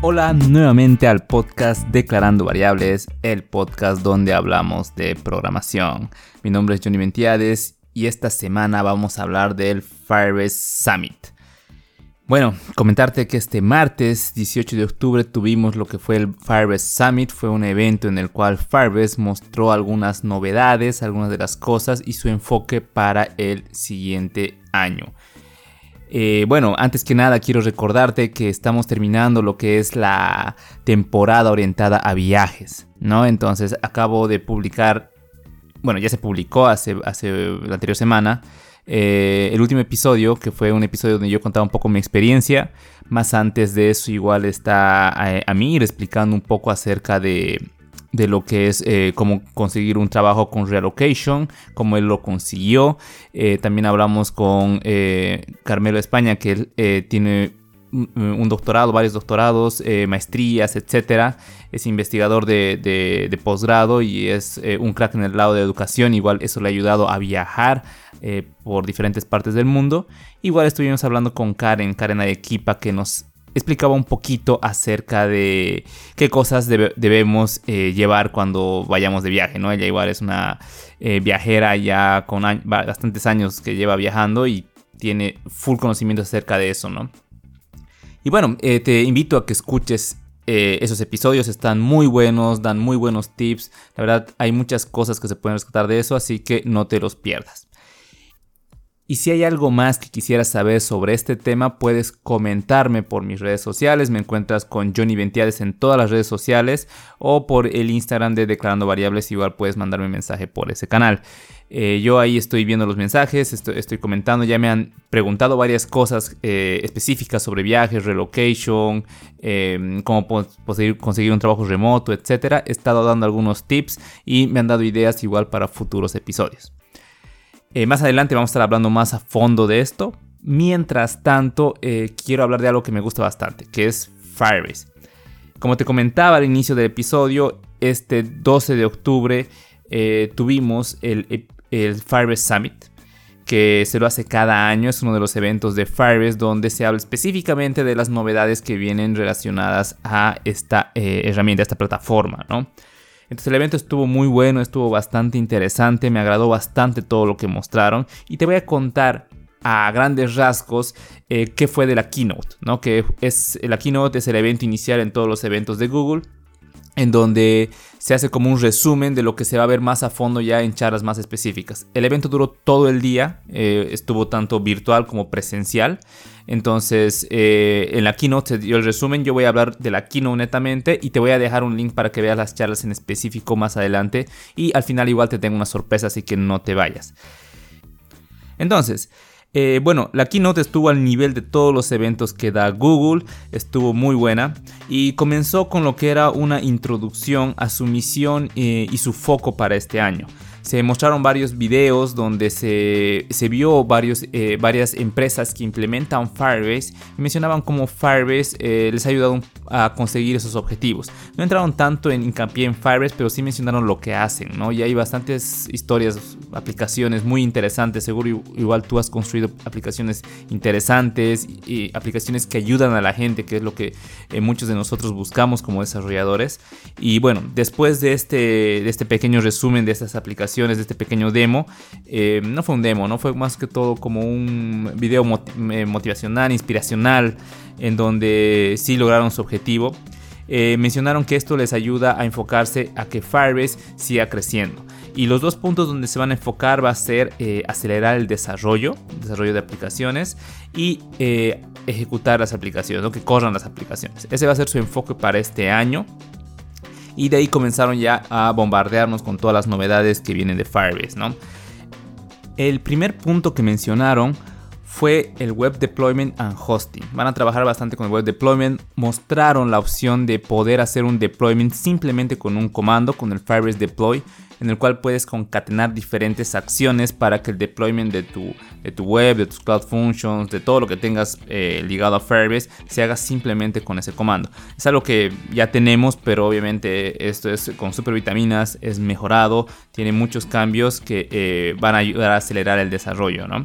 Hola nuevamente al podcast Declarando Variables, el podcast donde hablamos de programación. Mi nombre es Johnny Ventiades y esta semana vamos a hablar del Firebase Summit. Bueno, comentarte que este martes 18 de octubre tuvimos lo que fue el Firebase Summit. Fue un evento en el cual Firebase mostró algunas novedades, algunas de las cosas y su enfoque para el siguiente año. Eh, bueno, antes que nada quiero recordarte que estamos terminando lo que es la temporada orientada a viajes, ¿no? Entonces acabo de publicar, bueno, ya se publicó hace, hace la anterior semana, eh, el último episodio, que fue un episodio donde yo contaba un poco mi experiencia. Más antes de eso igual está a, a mí explicando un poco acerca de de lo que es eh, cómo conseguir un trabajo con relocation, cómo él lo consiguió. Eh, también hablamos con eh, Carmelo España, que él tiene un doctorado, varios doctorados, maestrías, etcétera. Es investigador de, posgrado y es un crack en el lado de educación. Igual eso le ha ayudado a viajar por diferentes partes del mundo. Igual estuvimos hablando con Karen, Karen Arequipa, que nos explicaba un poquito acerca de qué cosas debemos eh, llevar cuando vayamos de viaje, ¿no? Ella igual es una eh, viajera ya con bastantes años que lleva viajando y tiene full conocimiento acerca de eso, ¿no? Y bueno, eh, te invito a que escuches esos episodios, están muy buenos, dan muy buenos tips, la verdad hay muchas cosas que se pueden rescatar de eso, así que no te los pierdas. Y si hay algo más que quisieras saber sobre este tema, puedes comentarme por mis redes sociales. Me encuentras con Johnny Ventiades en todas las redes sociales o por el Instagram de Declarando Variables. Igual puedes mandarme un mensaje por ese canal. Eh, yo ahí estoy viendo los mensajes, estoy, comentando. Ya me han preguntado varias cosas eh, específicas sobre viajes, relocation, em, cómo conseguir un trabajo remoto, etc. He estado dando algunos tips y me han dado ideas igual para futuros episodios. Eh, más adelante vamos a estar hablando más a fondo de esto. Mientras tanto, eh, quiero hablar de algo que me gusta bastante, que es Firebase. Como te comentaba al inicio del episodio, este 12 de octubre eh, tuvimos el, el Firebase Summit, que se lo hace cada año, es uno de los eventos de Firebase donde se habla específicamente de las novedades que vienen relacionadas a esta herramienta, a esta plataforma, ¿no? Entonces el evento estuvo muy bueno, estuvo bastante interesante, me agradó bastante todo lo que mostraron y te voy a contar a grandes rasgos eh, qué fue de la keynote, ¿no? Que es la keynote es el evento inicial en todos los eventos de Google en donde se hace como un resumen de lo que se va a ver más a fondo ya en charlas más específicas. El evento duró todo el día, eh, estuvo tanto virtual como presencial. Entonces, eh, en la keynote se dio el resumen. Yo voy a hablar de la keynote netamente y te voy a dejar un link para que veas las charlas en específico más adelante. Y al final, igual te tengo una sorpresa, así que no te vayas. Entonces, eh, bueno, la keynote estuvo al nivel de todos los eventos que da Google, estuvo muy buena y comenzó con lo que era una introducción a su misión eh, y su foco para este año se mostraron varios videos donde se, vio varios, eh, varias empresas que implementan Firebase y mencionaban cómo Firebase eh, les ha ayudado a conseguir esos objetivos. No entraron tanto en hincapié en Firebase, pero sí mencionaron lo que hacen, ¿no? Y hay bastantes historias, aplicaciones muy interesantes. Seguro igual tú has construido aplicaciones interesantes y aplicaciones que ayudan a la gente, que es lo que eh, muchos de nosotros buscamos como desarrolladores. Y bueno, después de este, de este pequeño resumen de estas aplicaciones, de este pequeño demo. Eh, no fue un demo, no fue más que todo como un video eh, motivacional, inspiracional, en donde sí lograron su objetivo. Eh, mencionaron que esto les ayuda a enfocarse a que Firebase siga creciendo. Y los dos puntos donde se van a enfocar va a ser acelerar el desarrollo, desarrollo de aplicaciones y ejecutar las aplicaciones, ¿no? que corran las aplicaciones. Ese va a ser su enfoque para este año y de ahí comenzaron ya a bombardearnos con todas las novedades que vienen de Firebase, ¿no? El primer punto que mencionaron fue el Web Deployment and Hosting. Van a trabajar bastante con el Web Deployment. Mostraron la opción de poder hacer un deployment simplemente con un comando, con el Firebase Deploy en el cual puedes concatenar diferentes acciones para que el deployment de tu, de tu web, de tus Cloud Functions, de todo lo que tengas eh, ligado a Firebase, se haga simplemente con ese comando. Es algo que ya tenemos, pero obviamente esto es con super vitaminas, es mejorado, tiene muchos cambios que eh, van a ayudar a acelerar el desarrollo, ¿no?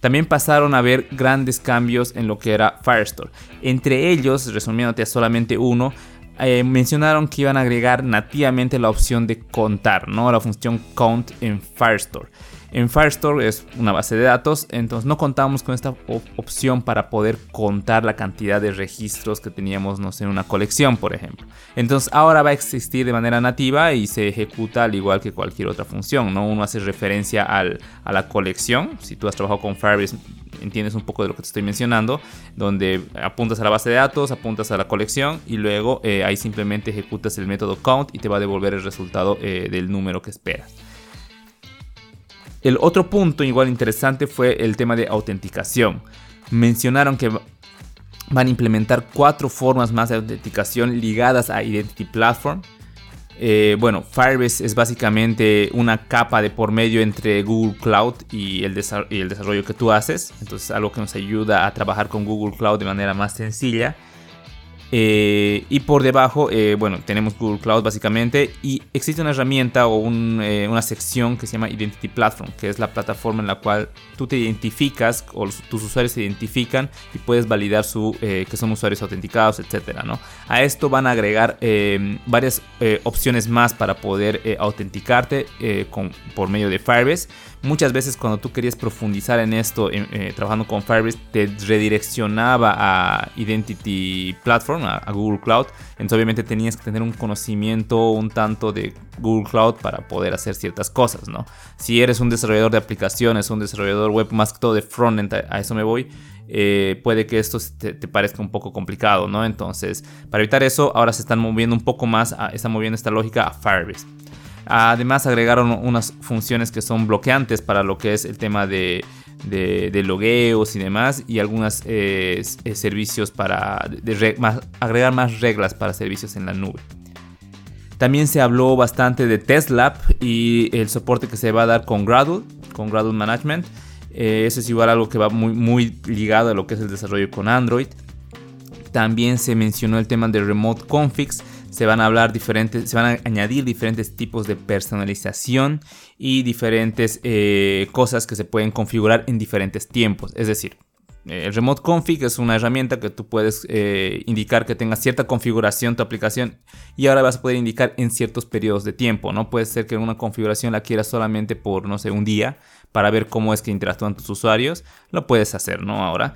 También pasaron a ver grandes cambios en lo que era Firestore. Entre ellos, resumiéndote a solamente uno, eh, mencionaron que iban a agregar nativamente la opción de contar, ¿no? La función count en Firestore. En Firestore es una base de datos, entonces no contamos con esta opción para poder contar la cantidad de registros que teníamos no sé, en una colección, por ejemplo. Entonces ahora va a existir de manera nativa y se ejecuta al igual que cualquier otra función, ¿no? Uno hace referencia al, a la colección. Si tú has trabajado con Firebase, entiendes un poco de lo que te estoy mencionando, donde apuntas a la base de datos, apuntas a la colección y luego eh, ahí simplemente ejecutas el método count y te va a devolver el resultado eh, del número que esperas. El otro punto igual interesante fue el tema de autenticación. Mencionaron que van a implementar cuatro formas más de autenticación ligadas a Identity Platform. Eh, bueno, Firebase es básicamente una capa de por medio entre Google Cloud y el, y el desarrollo que tú haces. Entonces algo que nos ayuda a trabajar con Google Cloud de manera más sencilla. Eh, y por debajo, eh, bueno, tenemos Google Cloud básicamente y existe una herramienta o eh, una sección que se llama Identity Platform, que es la plataforma en la cual tú te identificas o tus usuarios se identifican y puedes validar su, que son usuarios autenticados, etcétera, ¿no? A esto van a agregar varias opciones más para poder autenticarte con, por medio de Firebase. Muchas veces cuando tú querías profundizar en esto, trabajando con Firebase, te redireccionaba a Identity Platform a, Google Cloud. Entonces obviamente tenías que tener un conocimiento un tanto de Google Cloud para poder hacer ciertas cosas, ¿no? Si eres un desarrollador de aplicaciones, un desarrollador web más que todo de frontend, a, eso me voy. Eh, puede que esto te, parezca un poco complicado, ¿no? Entonces, para evitar eso, ahora se están moviendo un poco más, están moviendo esta lógica a Firebase. Además, agregaron unas funciones que son bloqueantes para lo que es el tema de de, logueos y demás, y algunos eh, eh, servicios para agregar más reglas para servicios en la nube. También se habló bastante de Tesla y el soporte que se va a dar con Gradle, con Gradle Management. Eh, eso es igual algo que va muy, muy ligado a lo que es el desarrollo con Android. También se mencionó el tema de Remote Configs, se van a hablar diferentes, se van a añadir diferentes tipos de personalización y diferentes eh, cosas que se pueden configurar en diferentes tiempos. Es decir, eh, el Remote Config es una herramienta que tú puedes eh, indicar que tenga cierta configuración tu aplicación y ahora vas a poder indicar en ciertos periodos de tiempo, ¿no? Puede ser que una configuración la quieras solamente por, no sé, un día para ver cómo es que interactúan tus usuarios. Lo puedes hacer, ¿no? Ahora.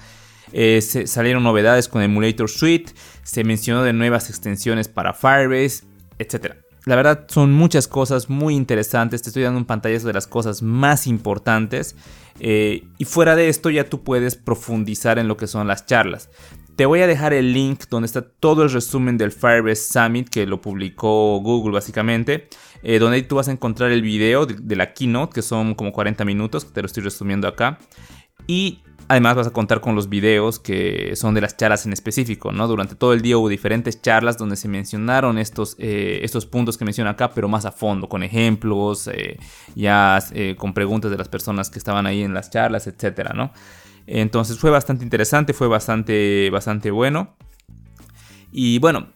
Eh, salieron novedades con Emulator Suite, se mencionó de nuevas extensiones para Firebase, etc. La verdad son muchas cosas muy interesantes, te estoy dando un pantallazo de las cosas más importantes eh, y fuera de esto ya tú puedes profundizar en lo que son las charlas. Te voy a dejar el link donde está todo el resumen del Firebase Summit que lo publicó Google básicamente, eh, donde tú vas a encontrar el video de, de, la keynote que son como 40 minutos, que te lo estoy resumiendo acá. Y Además vas a contar con los videos que son de las charlas en específico, ¿no? Durante todo el día hubo diferentes charlas donde se mencionaron estos, eh, estos puntos que menciono acá, pero más a fondo, con ejemplos, eh, ya eh, con preguntas de las personas que estaban ahí en las charlas, etcétera, ¿no? Entonces fue bastante interesante, fue bastante, bastante bueno. Y bueno,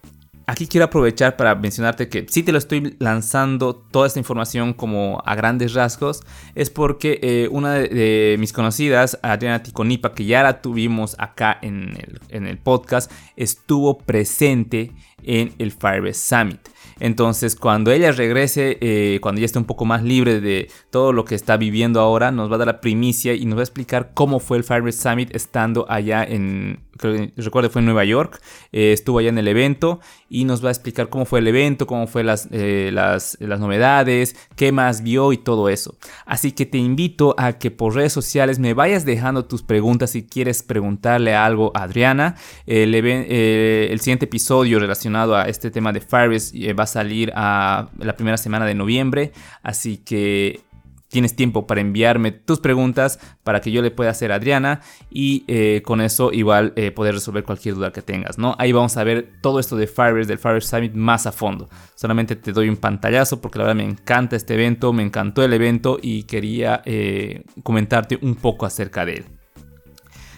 Aquí quiero aprovechar para mencionarte que si te lo estoy lanzando toda esta información como a grandes rasgos, es porque eh, una de, mis conocidas, Adriana Ticonipa, que ya la tuvimos acá en el, podcast, estuvo presente en el Firebase Summit. Entonces, cuando ella regrese, eh, cuando ya esté un poco más libre de todo lo que está viviendo ahora, nos va a dar la primicia y nos va a explicar cómo fue el Firebase Summit estando allá en, creo que recuerdo fue en Nueva York, eh, estuvo allá en el evento y nos va a explicar cómo fue el evento, cómo fue las, eh, las, las, novedades, qué más vio y todo eso. Así que te invito a que por redes sociales me vayas dejando tus preguntas si quieres preguntarle algo a Adriana. El, el siguiente episodio relacionado a este tema de Firebase va a salir a la primera semana de noviembre, así que tienes tiempo para enviarme tus preguntas para que yo le pueda hacer a Adriana y eh, con eso igual eh, poder resolver cualquier duda que tengas, ¿no? Ahí vamos a ver todo esto de Firebase, del Firebase Summit más a fondo. Solamente te doy un pantallazo porque la verdad me encanta este evento, me encantó el evento y quería eh, comentarte un poco acerca de él.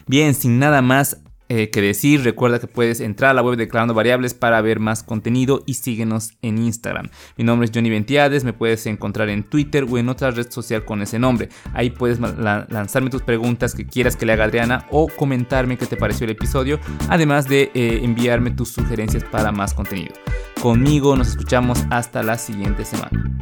Bien, sin nada más, eh, que decir. Recuerda que puedes entrar a la web de Declarando Variables para ver más contenido y síguenos en Instagram. Mi nombre es Johnny Ventiades, me puedes encontrar en Twitter o en otra red social con ese nombre. Ahí puedes lanzarme tus preguntas que quieras que le haga Adriana o comentarme qué te pareció el episodio, además de eh, enviarme tus sugerencias para más contenido. Conmigo nos escuchamos hasta la siguiente semana.